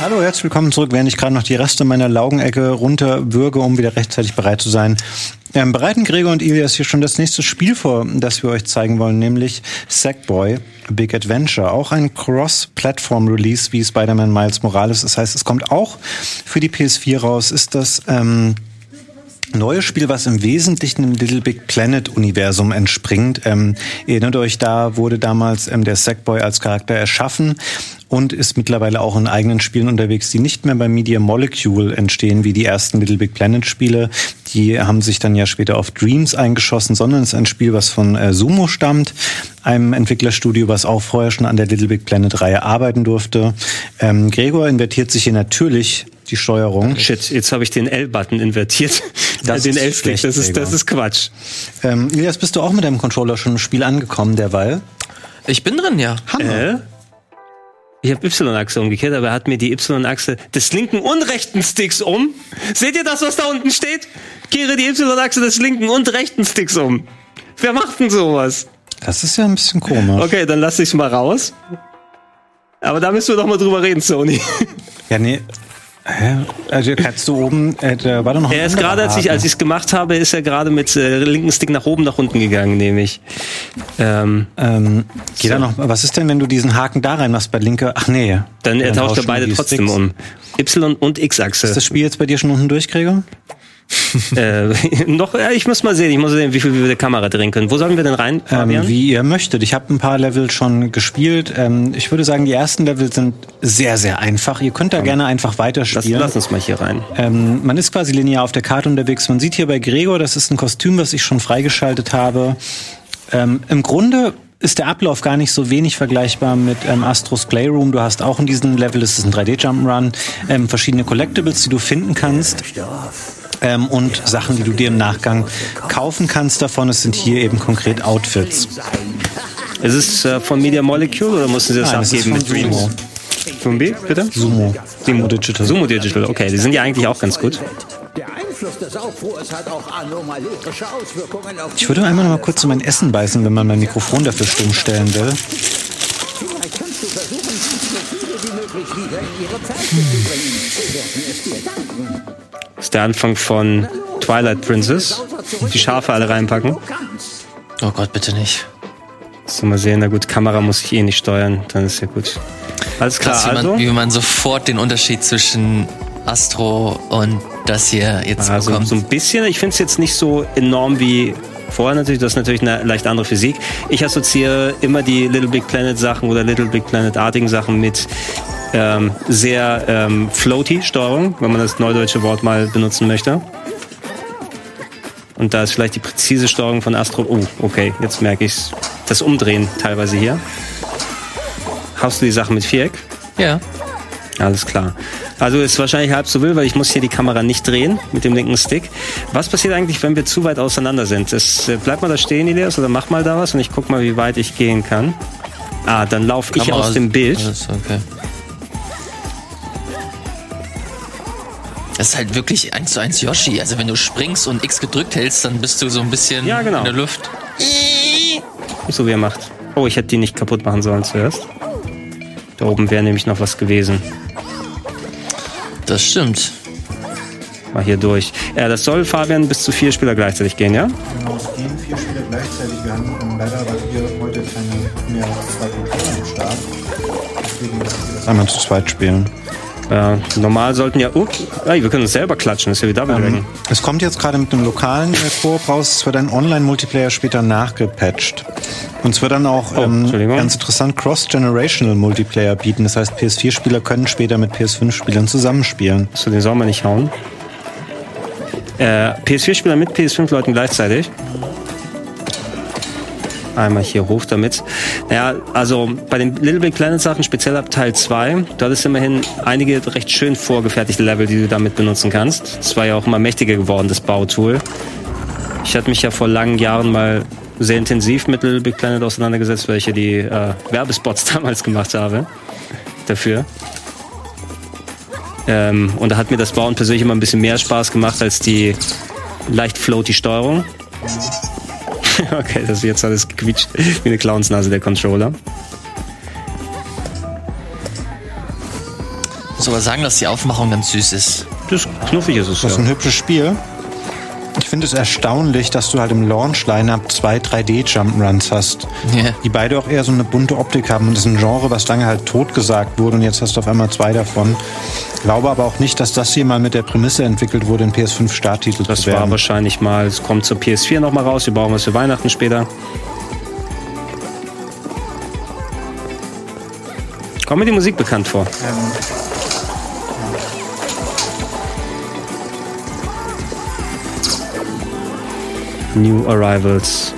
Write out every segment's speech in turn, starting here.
Hallo, herzlich willkommen zurück. Während ich gerade noch die Reste meiner Laugenecke runterwürge, um wieder rechtzeitig bereit zu sein, ähm, bereiten Gregor und Ilias hier schon das nächste Spiel vor, das wir euch zeigen wollen, nämlich Sackboy Big Adventure. Auch ein Cross-Platform-Release wie Spider-Man Miles Morales. Das heißt, es kommt auch für die PS4 raus. Ist das ähm, neue Spiel, was im Wesentlichen im Little Big Planet Universum entspringt. Ähm, erinnert euch, da wurde damals ähm, der Sackboy als Charakter erschaffen und ist mittlerweile auch in eigenen Spielen unterwegs, die nicht mehr bei Media Molecule entstehen, wie die ersten Little Big Planet Spiele. Die haben sich dann ja später auf Dreams eingeschossen, sondern es ist ein Spiel, was von äh, Sumo stammt, einem Entwicklerstudio, was auch vorher schon an der Little Big Planet Reihe arbeiten durfte. Ähm, Gregor invertiert sich hier natürlich die Steuerung. Shit, jetzt habe ich den L-Button invertiert. Das den ist L-Stick, schlecht, das ist, das ist Quatsch. Ähm, Elias, bist du auch mit deinem Controller schon im Spiel angekommen derweil? Ich bin drin, ja. Äh? Ich habe Y-Achse umgekehrt, aber er hat mir die Y-Achse des linken und rechten Sticks um. Seht ihr das, was da unten steht? Kehre die Y-Achse des linken und rechten Sticks um. Wer macht denn sowas? Das ist ja ein bisschen komisch. Okay, dann lass ich's mal raus. Aber da müssen wir doch mal drüber reden, Sony. Ja, nee. Hä? Also kannst du oben, äh, da war doch noch Er ist gerade, als ich als ich's gemacht habe, ist er gerade mit äh, linken Stick nach oben, nach unten gegangen, nämlich. Ähm, Ähm, geht da noch, was ist denn, wenn du diesen Haken da rein machst bei linker? Ach nee. dann er tauscht er beide trotzdem Sticks. um. Y und X-Achse. Ist das Spiel jetzt bei dir schon unten durch, Gregor? Äh, noch, ja, ich muss mal sehen, ich muss sehen, wie viel wir mit der Kamera drehen können. Wo sollen wir denn rein, Fabian? Ähm, wie ihr möchtet. Ich habe ein paar Level schon gespielt. Ähm, ich würde sagen, die ersten Level sind sehr, sehr einfach. Ihr könnt da gerne einfach lass, weiterspielen. lass uns mal hier rein. Ähm, man ist quasi linear auf der Karte unterwegs. Man sieht hier bei Gregor, das ist ein Kostüm, was ich schon freigeschaltet habe. Ähm, Im Grunde ist der Ablauf gar nicht so wenig vergleichbar mit ähm, Astros Playroom. Du hast auch in diesem Level, das ist ein 3D-Jump'n'Run, ähm, verschiedene Collectibles, die du finden kannst. Ähm, und Sachen, die du dir im Nachgang kaufen kannst davon. Es sind hier eben konkret Outfits. Ist es äh, von Media Molecule oder mussten sie das Nein, abgeben von mit Dreams? Von B, bitte? Sumo. Sumo Digital. Sumo Digital, okay, die sind ja eigentlich auch ganz gut. Der Einfluss des Aufruhrs hat auch anomalische Auswirkungen auf Ich würde einmal noch mal kurz zu mein Essen beißen, wenn man mein Mikrofon dafür stumm stellen will. Vielleicht ist der Anfang von Twilight Princess. Die Schafe alle reinpacken. Oh Gott, bitte nicht. So, mal sehen, na gut, Kamera muss ich eh nicht steuern, dann ist ja gut. Alles klar, Krass, wie, also. man, wie man sofort den Unterschied zwischen Astro und das hier jetzt Also bekommt. so ein bisschen, ich finde es jetzt nicht so enorm wie vorher natürlich, das ist natürlich eine leicht andere Physik. Ich assoziiere immer die Little Big Planet Sachen oder Little Big Planet-artigen Sachen mit ähm, sehr ähm, floaty Steuerung, wenn man das neudeutsche Wort mal benutzen möchte. Und da ist vielleicht die präzise Steuerung von Astro. Oh, okay, jetzt merke ich's. Das Umdrehen teilweise hier. Hast du die Sachen mit Viereck? ja. Alles klar. Also ist wahrscheinlich halb so wild, weil ich muss hier die Kamera nicht drehen mit dem linken Stick. Was passiert eigentlich, wenn wir zu weit auseinander sind? Das, äh, bleib mal da stehen, Elias, oder mach mal da was und ich guck mal, wie weit ich gehen kann. Ah, dann laufe ich aus dem Bild. Okay. Das ist halt wirklich eins zu eins Yoshi. Also wenn du springst und X gedrückt hältst, dann bist du so ein bisschen Ja, genau. in der Luft. So wie er macht. Oh, ich hätte die nicht kaputt machen sollen zuerst. Da oben wäre nämlich noch was gewesen. Das stimmt. Mal hier durch. Ja, das soll, Fabian, bis zu vier Spieler gleichzeitig gehen, ja? Genau, es gehen vier Spieler gleichzeitig. Wir haben leider, weil wir heute keine mehr als zwei Controller am Start. Deswegen müssen wir das einmal zu zweit spielen. Äh, normal sollten ja... Uh, ey, wir können uns selber klatschen, das ist ja wie Double Dragon. Es kommt jetzt gerade mit einem lokalen äh, Koop raus. Es wird ein Online-Multiplayer später nachgepatcht. Und es wird dann auch Oh, ähm, ganz interessant Cross-Generational Multiplayer bieten. Das heißt, PS4-Spieler können später mit PS5-Spielern zusammenspielen. So, den soll man nicht hauen. Äh, PS4-Spieler mit PS5-Leuten gleichzeitig. Einmal hier hoch damit. Naja, also bei den Little Big Planet Sachen, speziell ab Teil 2, da ist immerhin einige recht schön vorgefertigte Level, die du damit benutzen kannst. Das war ja auch immer mächtiger geworden, das Bautool. Ich hatte mich ja vor langen Jahren mal sehr intensiv mit Little Big Planet auseinandergesetzt, weil ich ja die äh, Werbespots damals gemacht habe. Dafür. Ähm, und da hat mir das Bauen persönlich immer ein bisschen mehr Spaß gemacht als die leicht floaty Steuerung. okay, das ist jetzt alles gequietscht wie eine Clownsnase, der Controller. sogar sagen, dass die Aufmachung ganz süß ist. Das ist knuffig ist es. Das ist Ja. ein hübsches Spiel. Ich finde es erstaunlich, dass du halt im Launch-Line-Up zwei 3D-Jump'n'Runs hast, Ja. die beide auch eher so eine bunte Optik haben. Und das ist ein Genre, was lange halt totgesagt wurde und jetzt hast du auf einmal zwei davon. Glaube aber auch nicht, dass das hier mal mit der Prämisse entwickelt wurde, ein PS5-Starttitel Das zu war werden. wahrscheinlich mal, es kommt zur PS4 noch mal raus, wir brauchen was für Weihnachten später. Kommt mir die Musik bekannt vor? New Arrivals.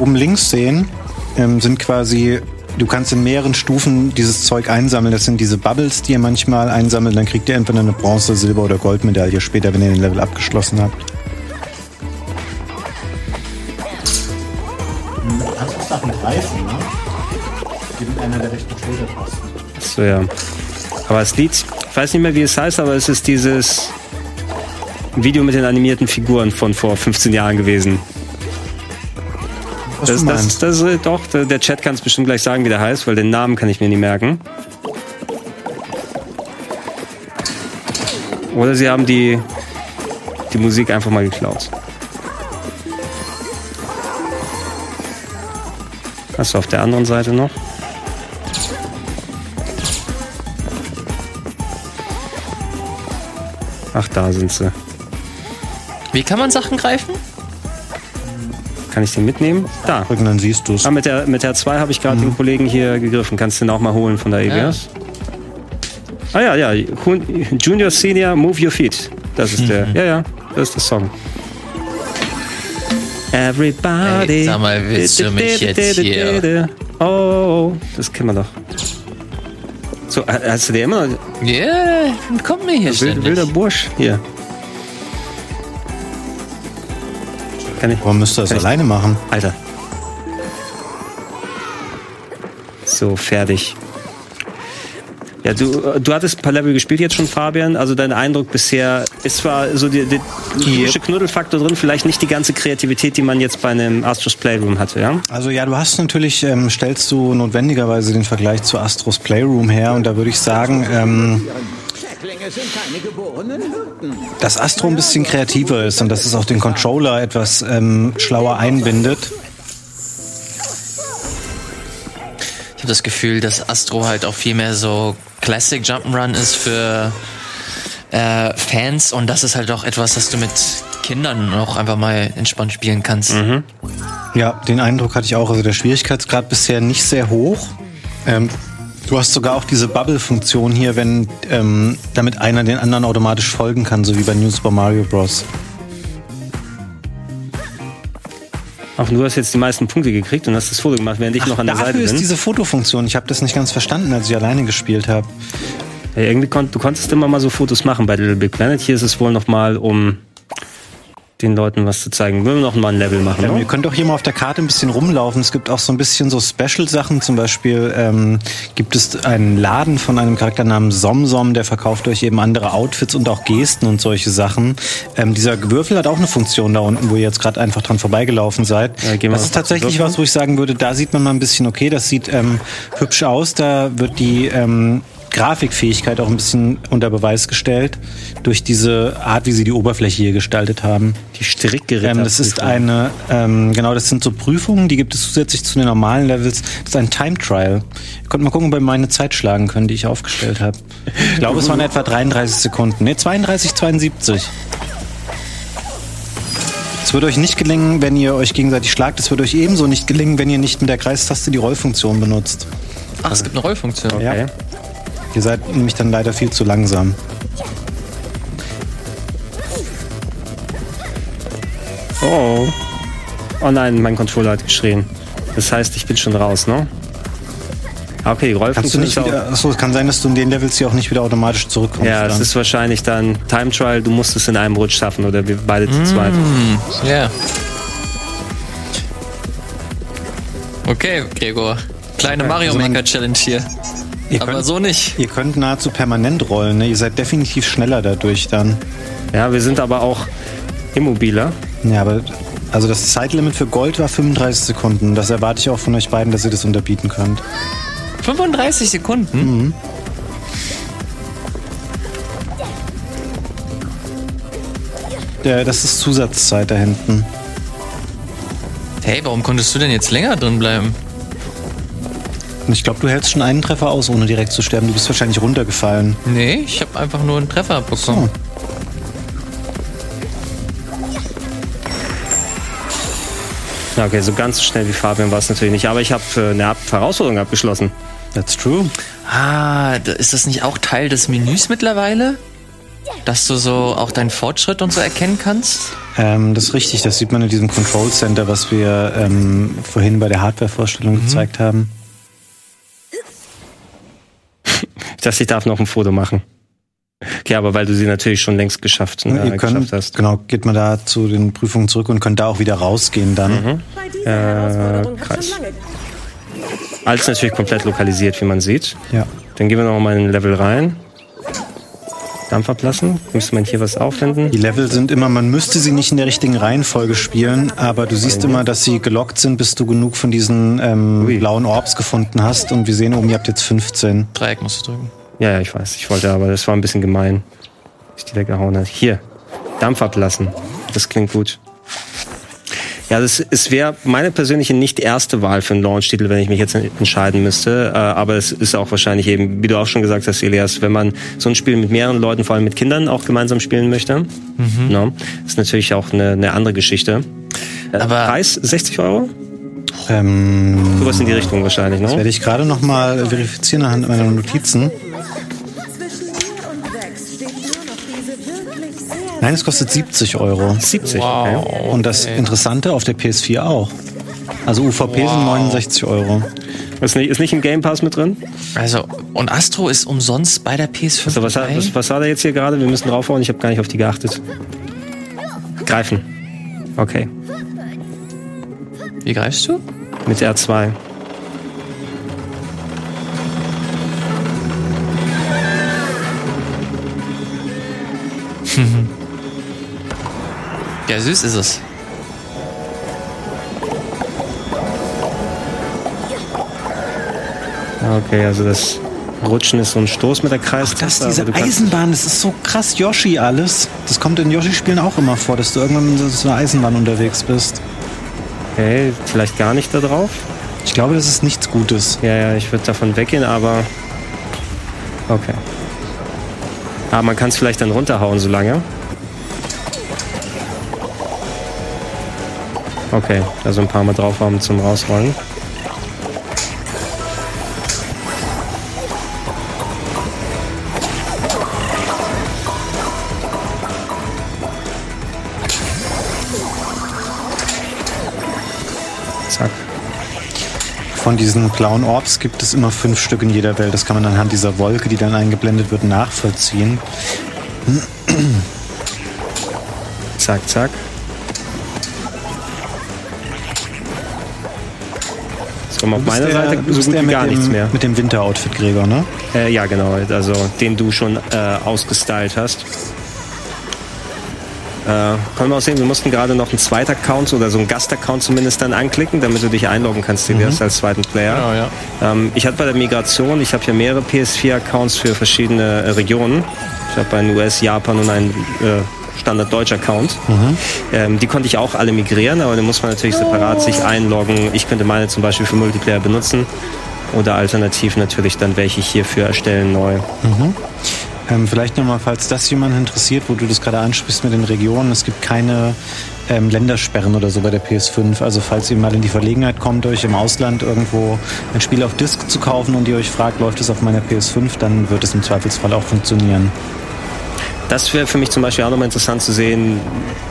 Oben links sehen ähm, sind quasi, du kannst in mehreren Stufen dieses Zeug einsammeln. Das sind diese Bubbles, die ihr manchmal einsammelt. Dann kriegt ihr entweder eine Bronze-, Silber- oder Goldmedaille später, wenn ihr den Level abgeschlossen habt. Rechten Schultertasten. So, ja. Aber das Lied, ich weiß nicht mehr, wie es heißt, aber es ist dieses Video mit den animierten Figuren von vor 15 Jahren gewesen. Was Das, das, meinst. das, äh, doch, der Chat kann es bestimmt gleich sagen, wie der heißt, weil den Namen kann ich mir nie merken. Oder sie haben die, die Musik einfach mal geklaut. Hast du auf der anderen Seite noch? Ach, da sind sie. Wie kann man Sachen greifen? Kann ich den mitnehmen? Da. Drücken, dann siehst du es. Ah, mit der, mit der 2 habe ich gerade den Kollegen hier gegriffen. Kannst du den auch mal holen von der EBS? Ah ja, ja. Junior, Senior, Move Your Feet. Das ist der. Ja, ja. Das ist der Song. Everybody. Ey, sag mal, willst du mich jetzt hier- Oh, das kennen wir doch. So, ha- hast du den immer noch? Ja, yeah, kommt mir hier Wild, wilder Bursch. Hier. Kann ich. Warum müsst ihr das alleine machen? Alter. So, fertig. Ja, du, du hattest ein paar Level gespielt jetzt schon, Fabian. Also dein Eindruck bisher ist zwar so der, typische Knuddelfaktor drin, vielleicht nicht die ganze Kreativität, die man jetzt bei einem Astros Playroom hatte, ja? Also ja, du hast natürlich, ähm, stellst du notwendigerweise den Vergleich zu Astros Playroom her und da würde ich sagen, ähm, dass Astro ein bisschen kreativer ist und dass es auch den Controller etwas ähm, schlauer einbindet. Das Gefühl, dass Astro halt auch viel mehr so Classic Jump'n'Run ist für äh, Fans und das ist halt auch etwas, das du mit Kindern auch einfach mal entspannt spielen kannst. Ja, den Eindruck hatte ich auch. Also der Schwierigkeitsgrad bisher nicht sehr hoch. Ähm, du hast sogar auch diese Bubble-Funktion hier, wenn ähm, damit einer den anderen automatisch folgen kann, so wie bei New Super Mario Bros. Auch du hast jetzt die meisten Punkte gekriegt und hast das Foto gemacht, während ich noch an der Dafür Seite ist bin. diese Fotofunktion. Ich habe das nicht ganz verstanden, als ich alleine gespielt habe. Ja, irgendwie kon du konntest immer mal so Fotos machen bei Little Big Planet. Hier ist es wohl noch mal, um den Leuten was zu zeigen. Wollen wir noch mal ein Level machen? Ähm, ne? ihr könnt auch hier mal auf der Karte ein bisschen rumlaufen. Es gibt auch so ein bisschen so Special-Sachen. Zum Beispiel ähm, gibt es einen Laden von einem Charakter namens Somsom, der verkauft euch eben andere Outfits und auch Gesten und solche Sachen. Ähm, dieser Würfel hat auch eine Funktion da unten, wo ihr jetzt gerade einfach dran vorbeigelaufen seid. Ja, das ist tatsächlich was, wo ich sagen würde, da sieht man mal ein bisschen, okay, das sieht ähm, hübsch aus. Da wird die ähm, Grafikfähigkeit auch ein bisschen unter Beweis gestellt durch diese Art, wie sie die Oberfläche hier gestaltet haben. Die Strickgeräte. Ähm, das ist eine, ähm, genau, das sind so Prüfungen, die gibt es zusätzlich zu den normalen Levels. Das ist ein Time Trial. Ihr könnt mal gucken, ob ihr meine Zeit schlagen können, die ich aufgestellt habe. Ich glaube, es waren etwa 33 Sekunden. Ne, 32, 72. Es wird euch nicht gelingen, wenn ihr euch gegenseitig schlagt. Es wird euch ebenso nicht gelingen, wenn ihr nicht mit der Kreistaste die Rollfunktion benutzt. Ach, es gibt eine Rollfunktion. Okay. Ja. Ihr seid nämlich dann leider viel zu langsam. Oh. Oh nein, mein Controller hat geschrien. Das heißt, ich bin schon raus, ne? Ah, Okay, die Kannst du Rollfunktion nicht wieder, achso, es kann sein, dass du in den Levels hier auch nicht wieder automatisch zurückkommst. Ja, es ist wahrscheinlich dann Time Trial, du musst es in einem Rutsch schaffen oder wir beide zu zweit. Ja. Okay, Gregor. Kleine Mario also Maker Challenge hier. Ihr aber so nicht. Ihr könnt nahezu permanent rollen. Ne? Ihr seid definitiv schneller dadurch dann. Ja, wir sind aber auch immobiler. Ja, aber also das Zeitlimit für Gold war 35 Sekunden. Das erwarte ich auch von euch beiden, dass ihr das unterbieten könnt. 35 Sekunden? Mhm. Ja, das ist Zusatzzeit da hinten. Hey, warum konntest du denn jetzt länger drin bleiben? Und ich glaube, du hältst schon einen Treffer aus, ohne direkt zu sterben. Du bist wahrscheinlich runtergefallen. Nee, ich habe einfach nur einen Treffer bekommen. So. Okay, so ganz so schnell wie Fabian war es natürlich nicht. Aber ich habe äh, eine Herausforderung abgeschlossen. That's true. Ah, ist das nicht auch Teil des Menüs mittlerweile? Dass du so auch deinen Fortschritt und so erkennen kannst? Ähm, das ist richtig, das sieht man in diesem Control Center, was wir ähm, vorhin bei der Hardware-Vorstellung gezeigt haben. Ich dachte, ich darf noch ein Foto machen. Okay, aber weil du sie natürlich schon längst geschafft, äh, Ihr geschafft könnt, hast. genau, geht man da zu den Prüfungen zurück und könnt da auch wieder rausgehen dann. Bei dieser hat Kreis. Alles natürlich komplett lokalisiert, wie man sieht. Ja. Dann gehen wir noch mal in ein Level rein. Dampf ablassen. Müsste man hier was auffinden? Die Level sind immer, man müsste sie nicht in der richtigen Reihenfolge spielen, aber du siehst immer, dass sie gelockt sind, bis du genug von diesen ähm, blauen Orbs gefunden hast. Und wir sehen oben, ihr habt jetzt 15. Dreieck musst du drücken. Ja, ja, ich weiß. Ich wollte, aber das war ein bisschen gemein. dass Ich die weggehauen hat. Hier. Dampf ablassen. Das klingt gut. Ja, das es wäre meine persönliche nicht erste Wahl für einen Launch-Titel, wenn ich mich jetzt entscheiden müsste. Äh, aber es ist auch wahrscheinlich eben, wie du auch schon gesagt hast, Elias, wenn man so ein Spiel mit mehreren Leuten, vor allem mit Kindern, auch gemeinsam spielen möchte, no, ist natürlich auch eine, eine andere Geschichte. Äh, Aber- Preis 60 Euro? Ähm, Sowas in die Richtung wahrscheinlich, das ne? werde ich gerade noch mal verifizieren anhand meiner Notizen. Nein, es kostet 70 Euro. 70. Wow. Okay. Und das Interessante auf der PS4 auch. Also UVP sind 69 Euro. Ist nicht, ist nicht im Game Pass mit drin? Also, und Astro ist umsonst bei der PS5 So, was, was, was war da jetzt hier gerade? Wir müssen draufhauen. Ich habe gar nicht auf die geachtet. Greifen. Okay. Wie greifst du? Mit R2. Süß ist es. Okay, also das Rutschen ist so ein Stoß mit der Kreis. Das ist diese Eisenbahn, das ist so krass Yoshi alles. Das kommt in Yoshi-Spielen auch immer vor, dass du irgendwann mit so einer Eisenbahn unterwegs bist. Okay, vielleicht gar nicht da drauf. Ich glaube, das ist nichts Gutes. Ja, ja, ich würde davon weggehen, aber. Okay. Aber man kann es vielleicht dann runterhauen, so Okay, also ein paar Mal draufhauen zum Rausrollen. Zack. Von diesen blauen Orbs gibt es immer fünf Stück in jeder Welt. Das kann man anhand dieser Wolke, die dann eingeblendet wird, nachvollziehen. Zack, zack. So, auf meiner der- Seite so gut wie gar dem, nichts mehr. Mit dem Winteroutfit, Gregor, ne? Äh, ja, genau, also den du schon äh, ausgestylt hast. Äh, können wir auch sehen, wir mussten gerade noch einen zweiten Account oder so einen Gastaccount zumindest dann anklicken, damit du dich einloggen kannst, Elias, als zweiten Player. Genau, ja. Ähm, ich hatte bei der Migration, ich habe ja mehrere PS4-Accounts für verschiedene äh, Regionen. Ich habe einen US, Japan und einen äh, Standard Deutsch Account. Ähm, die konnte ich auch alle migrieren, aber da muss man natürlich separat sich einloggen. Ich könnte meine zum Beispiel für Multiplayer benutzen oder alternativ natürlich dann welche hierfür erstellen neu. Ähm, vielleicht nochmal, falls das jemand interessiert, wo du das gerade ansprichst mit den Regionen, es gibt keine ähm, Ländersperren oder so bei der PS5. Also falls ihr mal in die Verlegenheit kommt, euch im Ausland irgendwo ein Spiel auf Disc zu kaufen und ihr euch fragt, läuft es auf meiner PS5, dann wird es im Zweifelsfall auch funktionieren. Das wäre für mich zum Beispiel auch nochmal interessant zu sehen,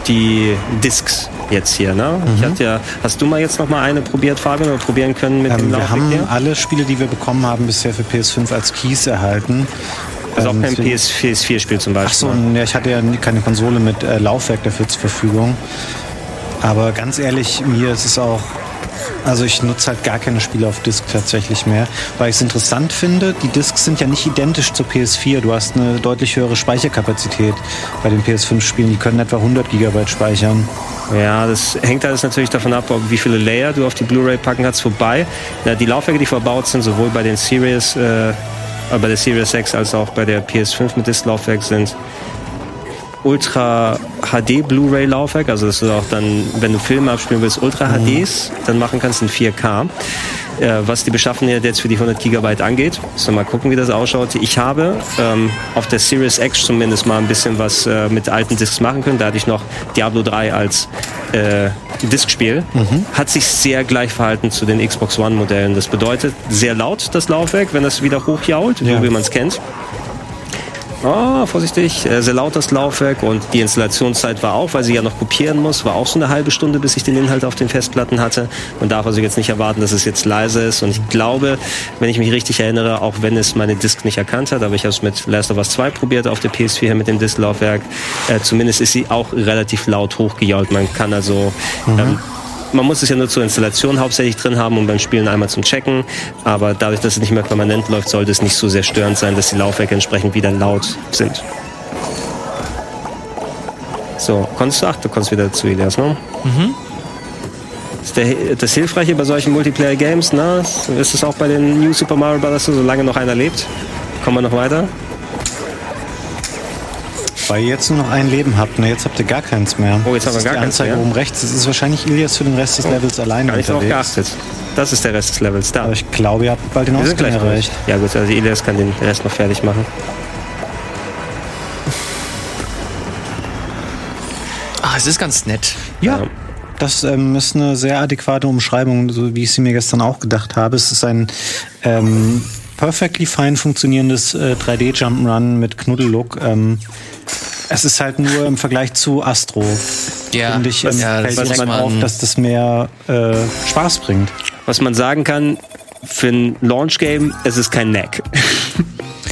die Discs jetzt hier. Ne? Ich hatte ja, hast du mal jetzt noch mal eine probiert, Fabian, oder probieren können mit dem Ähm, wir Laufweg haben hier? alle Spiele, die wir bekommen haben, bisher für PS5 als Keys erhalten. Also auch Ähm, kein PS, PS4-Spiel zum Beispiel. Ach so, ja, ich hatte ja keine Konsole mit äh, Laufwerk dafür zur Verfügung. Aber ganz ehrlich, mir ist es auch. Also ich nutze halt gar keine Spiele auf Disk tatsächlich mehr, weil ich es interessant finde. Die Discs sind ja nicht identisch zur PS4. Du hast eine deutlich höhere Speicherkapazität bei den PS5-Spielen. Die können etwa 100 Gigabyte speichern. Ja, das hängt alles natürlich davon ab, wie viele Layer du auf die Blu-ray packen kannst. Wobei, na, die Laufwerke, die verbaut sind, sowohl bei den Series, äh, äh, bei der Series X als auch bei der PS5 mit Disklaufwerk sind Ultra HD Blu-ray Laufwerk, also dass du auch dann, wenn du Filme abspielen willst, Ultra HDs dann machen kannst in 4K. Äh, was die Beschaffenheit jetzt für die 100 Gigabyte angeht, so mal gucken, wie das ausschaut. Ich habe ähm, auf der Series X zumindest mal ein bisschen was äh, mit alten Discs machen können. Da hatte ich noch Diablo 3 als äh, Diskspiel. Hat sich sehr gleich verhalten zu den Xbox One Modellen. Das bedeutet sehr laut das Laufwerk, wenn das wieder hochjault, Ja. so wie man es kennt. Oh, vorsichtig, äh, sehr laut das Laufwerk und die Installationszeit war auch, weil sie ja noch kopieren muss, war auch so eine halbe Stunde, bis ich den Inhalt auf den Festplatten hatte. Man darf also jetzt nicht erwarten, dass es jetzt leise ist. Und ich glaube, wenn ich mich richtig erinnere, auch wenn es meine Disk nicht erkannt hat, aber ich habe es mit Last of Us 2 probiert auf der PS4 mit dem Disklaufwerk, äh, zumindest ist sie auch relativ laut hochgejault. Man kann also ähm, man muss es ja nur zur Installation hauptsächlich drin haben und beim Spielen einmal zum Checken. Aber dadurch, dass es nicht mehr permanent läuft, sollte es nicht so sehr störend sein, dass die Laufwerke entsprechend wieder laut sind. So, konntest du? Ach, du kommst wieder zu Elias, ne? Mhm. Ist der, das Hilfreiche bei solchen Multiplayer-Games, ne? Ist es auch bei den New Super Mario Bros. so, solange noch einer lebt? Kommen wir noch weiter? Weil ihr jetzt nur noch ein Leben habt, ne? Jetzt habt ihr gar keins mehr. Oh, jetzt haben das wir ist gar die keins Anzeige mehr. oben rechts. Das ist wahrscheinlich Ilias für den Rest des Levels alleine Gar nicht unterwegs. geachtet. Das ist der Rest des Levels. Da. Aber ich glaube, ihr habt bald den Wir Ausgang erreicht. Ja gut, also Elias kann den Rest noch fertig machen. Ah, es ist ganz nett. Ja. Das ähm, ist eine sehr adäquate Umschreibung, so wie ich sie mir gestern auch gedacht habe. Es ist ein ähm, perfectly fine funktionierendes äh, 3D Jump'n'Run mit Knuddellook. Ähm, es ist halt nur im Vergleich zu Astro. Ja, finde ich, was- ähm, ja, das fällt muss direkt man- auf, dass das mehr äh, Spaß bringt. Was man sagen kann, für ein Launch-Game, es ist kein Knack.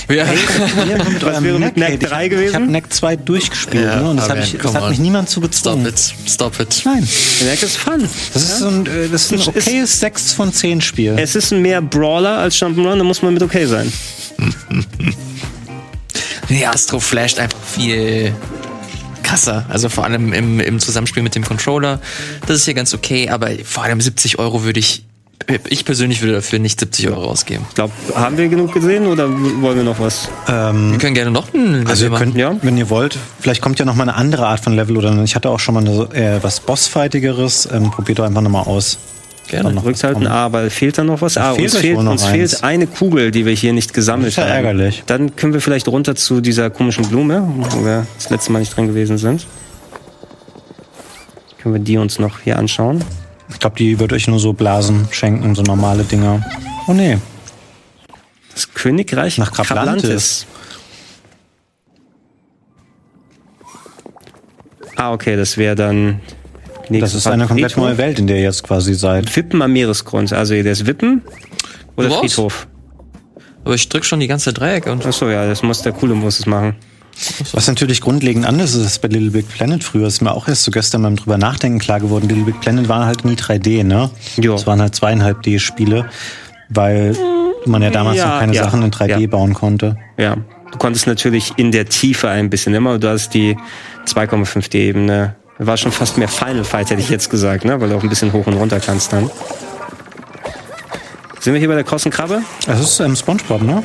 Ja. mit Was wäre mit Kate? 3 ich, gewesen? Ich habe Knack 2 durchgespielt Ja, ne? und das, ich, das hat on. mich niemand zu Stop gezwungen. it. Stop it. Nein, Knack ist fun. das ist, so ein, äh, das ist ein Es ist- okayes 6 von 10 Spiel. Es ist ein mehr Brawler als Jump'n'Run, da muss man mit okay sein. Nee, Astro flasht einfach viel krasser. Also vor allem im, im Zusammenspiel mit dem Controller. Das ist hier ganz okay, aber vor allem 70 Euro würde ich, ich persönlich würde dafür nicht 70 Euro ausgeben. Ich glaube, haben wir genug gesehen oder wollen wir noch was? Wir können gerne noch ein Level Also ihr machen. könnt, ja. wenn ihr wollt, vielleicht kommt ja noch mal eine andere Art von Level oder ich hatte auch schon mal eine, äh, was Bossfightigeres. Ähm, probiert doch einfach noch mal aus. Gerne. Noch Drückt halten kommen. A, aber fehlt da noch was? Ah, fehlt uns, fehlt, uns fehlt eine Kugel, die wir hier nicht gesammelt Das ist ja haben. ärgerlich. Dann können wir vielleicht runter zu dieser komischen Blume, wo wir das letzte Mal nicht dran gewesen sind. Können wir die uns noch hier anschauen? Ich glaube, die wird euch nur so Blasen schenken, so normale Dinger. Oh nee. Das Königreich Nach Krablantis. Ah, okay, das wäre dann. Das ist eine komplett Friedhof. neue Welt, in der ihr jetzt quasi seid. Wippen am Meeresgrund. Also das Wippen oder Du? Friedhof. Aber ich drück schon die ganze Dreieck und Achso, ja, das muss der Coole muss es machen. Was natürlich grundlegend anders ist als bei Little Big Planet früher, ist mir auch erst so gestern beim drüber nachdenken klar geworden. Little Big Planet waren halt nie 3D, ne? Jo. Es waren halt zweieinhalb D-Spiele, weil man ja damals Ja, noch keine ja, Sachen in 3D ja. bauen konnte. Ja, du konntest natürlich in der Tiefe ein bisschen immer. Du hast die 2,5D-Ebene. War schon fast mehr Final Fight, hätte ich jetzt gesagt, ne? Weil du auch ein bisschen hoch und runter kannst dann. Sind wir hier bei der krossen Krabbe? Das ist ähm, Spongebob, ne?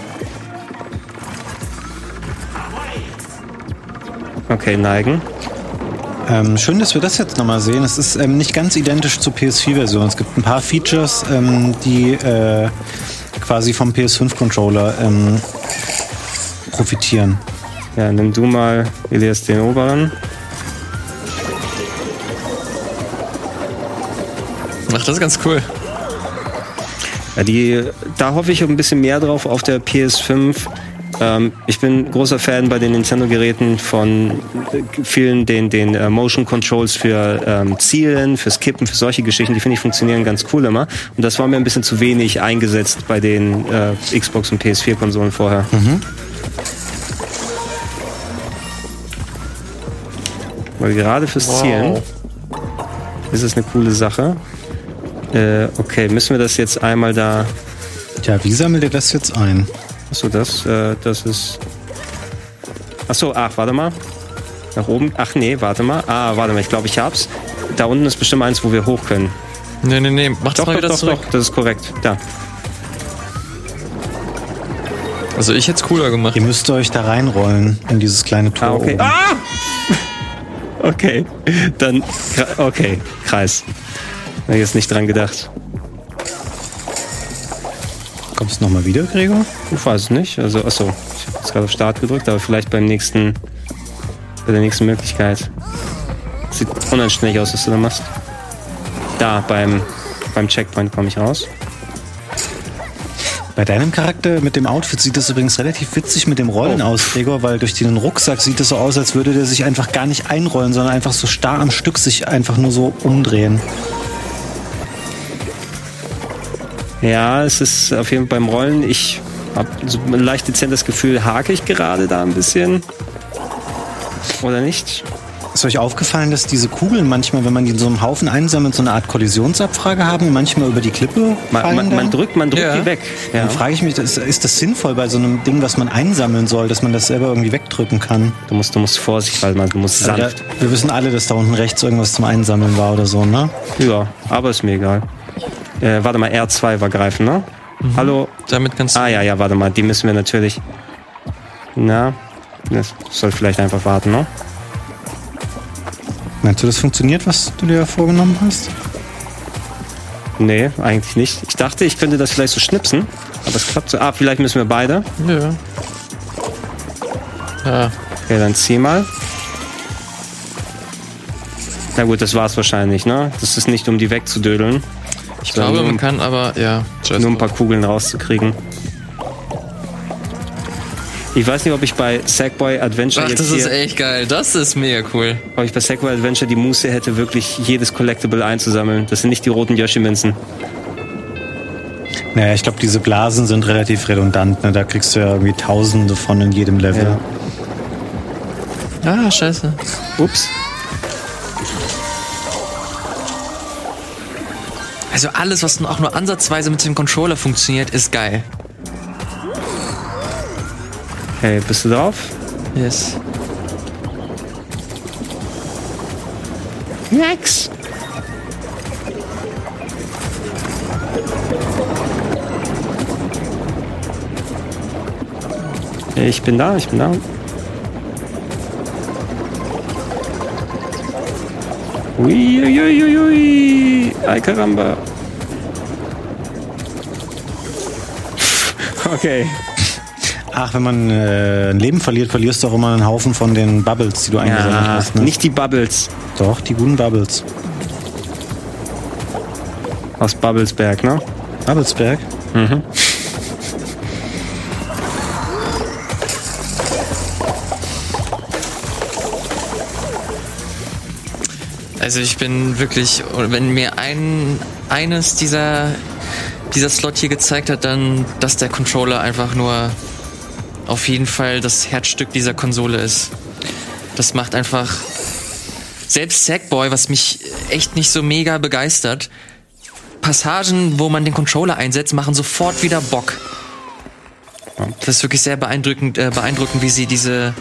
Okay, neigen. Ähm, schön, dass wir das jetzt nochmal sehen. Es ist ähm, nicht ganz identisch zur PS4-Version. Es gibt ein paar Features, ähm, die äh, quasi vom PS5-Controller ähm, profitieren. Ja, nimm du mal Elias den oberen. Ach, das ist ganz cool. Ja, die, da hoffe ich ein bisschen mehr drauf auf der PS5. Ähm, ich bin großer Fan bei den Nintendo-Geräten von vielen den, den äh, Motion Controls für ähm, Zielen, fürs Kippen, für solche Geschichten. Die finde ich funktionieren ganz cool immer. Und das war mir ein bisschen zu wenig eingesetzt bei den äh, Xbox und PS4-Konsolen vorher. Weil gerade fürs Zielen ist es eine coole Sache. Äh, okay, müssen wir das jetzt einmal da Tja, wie sammelt ihr das jetzt ein? Achso, das, äh, das ist. Achso, ach, warte mal. Nach oben. Ach nee, warte mal. Ah, warte mal, ich glaube, ich hab's. Da unten ist bestimmt eins, wo wir hoch können. Nee, nee, nee. Mach das Doch, mal doch, wieder doch, zurück. doch, das ist korrekt. Da. Also ich hätte es cooler gemacht. Ihr müsst euch da reinrollen in dieses kleine Tor. Ah, okay. oben. Ah! Okay, dann, okay, Kreis. Hab ich jetzt nicht dran gedacht. Kommst du nochmal wieder, Gregor? Ich weiß es nicht. Also, achso, ich habe jetzt gerade auf Start gedrückt, aber vielleicht beim nächsten, bei der nächsten Möglichkeit. Sieht unanständig aus, was du da machst. Da, beim, beim Checkpoint komme ich raus. Bei deinem Charakter mit dem Outfit sieht das übrigens relativ witzig mit dem Rollen Oh. aus, Gregor, weil durch den Rucksack sieht es so aus, als würde der sich einfach gar nicht einrollen, sondern einfach so starr am Stück sich einfach nur so umdrehen. Ja, es ist auf jeden Fall beim Rollen. Ich habe so ein leicht dezentes Gefühl, hake ich gerade da ein bisschen. Oder nicht? Ist euch aufgefallen, dass diese Kugeln manchmal, wenn man die in so einem Haufen einsammelt, so eine Art Kollisionsabfrage haben und manchmal über die Klippe Man, man, man drückt, man drückt Ja. die weg. Ja. Dann frage ich mich, ist, ist das sinnvoll bei so einem Ding, was man einsammeln soll, dass man das selber irgendwie wegdrücken kann? Du musst, du musst Vorsicht walten, du musst Aber sanft. da, wir wissen alle, dass da unten rechts irgendwas zum Einsammeln war oder so, ne? Ja, aber ist mir egal. Äh, warte mal, R2 war greifen, ne? Hallo? Damit kannst du. Ah ja, ja, warte mal, die müssen wir natürlich. Na, das soll vielleicht einfach warten, ne? Meinst du, das funktioniert, was du dir vorgenommen hast? Nee, eigentlich nicht. Ich dachte, ich könnte das vielleicht so schnipsen, aber es klappt so. Ah, vielleicht müssen wir beide. Ja. Ja. Okay, dann zieh mal. Na gut, das war's wahrscheinlich, ne? Das ist nicht, um die wegzudödeln. Ich glaube, nur, man kann aber, ja. nur ein paar Kugeln rauszukriegen. Ich weiß nicht, ob ich bei Sackboy Adventure Ach, jetzt das ist echt geil. Das ist mega cool. ob ich bei Sackboy Adventure die Muße hätte, wirklich jedes Collectible einzusammeln. Das sind nicht die roten Yoshi-Münzen. Naja, ich glaube, diese Blasen sind relativ redundant. Ne? Da kriegst du ja irgendwie Tausende von in jedem Level. Ja. Ah, scheiße. Ups. Also alles, was auch nur ansatzweise mit dem Controller funktioniert, ist geil. Okay, bist du drauf? Yes. Max. Ich bin da, ich bin da. Uiuiuiui. Ay caramba. Okay. Ach, wenn man äh, ein Leben verliert, verlierst du auch immer einen Haufen von den Bubbles, die du eingesammelt Ja, hast. Ne? nicht die Bubbles Doch, die guten Bubbles. aus Bubblesberg, ne? Bubblesberg? Also ich bin wirklich, wenn mir ein eines dieser dieser Slot hier gezeigt hat, dann, dass der Controller einfach nur auf jeden Fall das Herzstück dieser Konsole ist. Das macht einfach selbst Sackboy, was mich echt nicht so mega begeistert. Passagen, wo man den Controller einsetzt, machen sofort wieder Bock. Das ist wirklich sehr beeindruckend, äh, beeindruckend, wie sie diese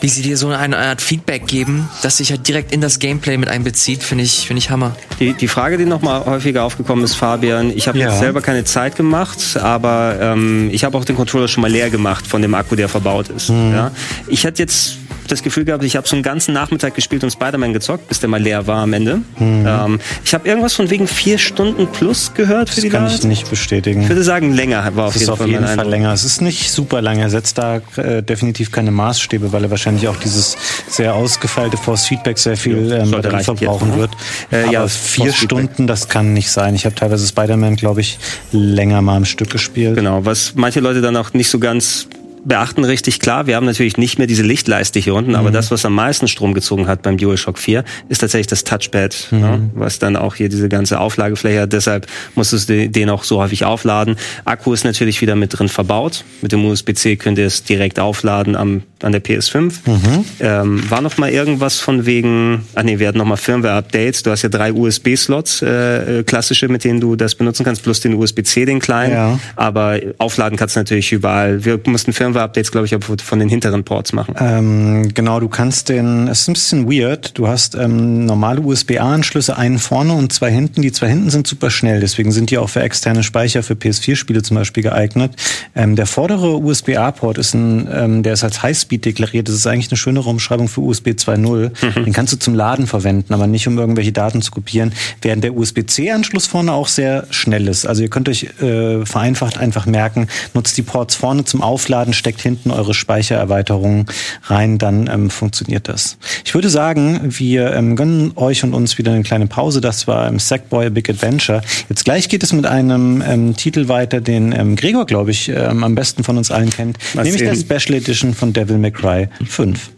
wie sie dir so eine Art Feedback geben, das sich halt direkt in das Gameplay mit einbezieht, finde ich, finde ich Hammer. Die, die Frage, die noch mal häufiger aufgekommen ist, Fabian, ich habe Ja. jetzt selber keine Zeit gemacht, aber ähm, ich habe auch den Controller schon mal leer gemacht von dem Akku, der verbaut ist. Mhm. Ja? Ich hatte jetzt das Gefühl gehabt, ich habe so einen ganzen Nachmittag gespielt und Spider-Man gezockt, bis der mal leer war am Ende. Ähm, ich habe irgendwas von wegen vier Stunden plus gehört für Mhm. Das die kann ich Ladezeit. nicht bestätigen. Ich würde sagen, länger war auf Es ist jeden auf Fall jeden mein Fall Eindruck. länger. Es ist nicht super lang. Er setzt da äh, definitiv keine Maßstäbe, weil er wahrscheinlich auch dieses sehr ausgefeilte Force Feedback sehr viel ähm, Batterie verbrauchen ne? wird. Äh, Aber ja, vier. Stunden, das kann nicht sein. Ich habe teilweise Spider-Man, glaube ich, länger mal am Stück gespielt. Genau, was manche Leute dann auch nicht so ganz beachten richtig klar, wir haben natürlich nicht mehr diese Lichtleiste hier unten, aber das, was am meisten Strom gezogen hat beim DualShock 4, ist tatsächlich das Touchpad, ne, was dann auch hier diese ganze Auflagefläche hat. Deshalb musstest du den auch so häufig aufladen. Akku ist natürlich wieder mit drin verbaut. Mit dem USB-C könnt ihr es direkt aufladen am, an der PS5. Ähm, war noch mal irgendwas von wegen, ah nee, wir hatten noch mal Firmware-Updates. Du hast ja drei USB-Slots, äh, äh, klassische, mit denen du das benutzen kannst, plus den USB-C, den kleinen. Ja. Aber aufladen kannst du natürlich überall. Wir mussten Firmware Firmware-Updates, glaube ich, von den hinteren Ports machen. Ähm, genau, du kannst den, es ist ein bisschen weird, du hast ähm, normale USB-A-Anschlüsse, einen vorne und zwei hinten. Die zwei hinten sind super schnell, deswegen sind die auch für externe Speicher für PS4-Spiele zum Beispiel geeignet. Ähm, der vordere USB-A-Port ist ein, ähm, der ist als Highspeed deklariert. Das ist eigentlich eine schönere Umschreibung für USB 2.0. Mhm. Den kannst du zum Laden verwenden, aber nicht um irgendwelche Daten zu kopieren. Während der USB-C-Anschluss vorne auch sehr schnell ist. Also ihr könnt euch äh, vereinfacht einfach merken, nutzt die Ports vorne zum Aufladen, steckt hinten eure Speichererweiterungen rein, dann ähm, funktioniert das. Ich würde sagen, wir ähm, gönnen euch und uns wieder eine kleine Pause. Das war ähm, Sackboy A Big Adventure. Jetzt gleich geht es mit einem ähm, Titel weiter, den ähm, Gregor, glaube ich, ähm, am besten von uns allen kennt, Was nämlich eben? der Special Edition von Devil May Cry 5.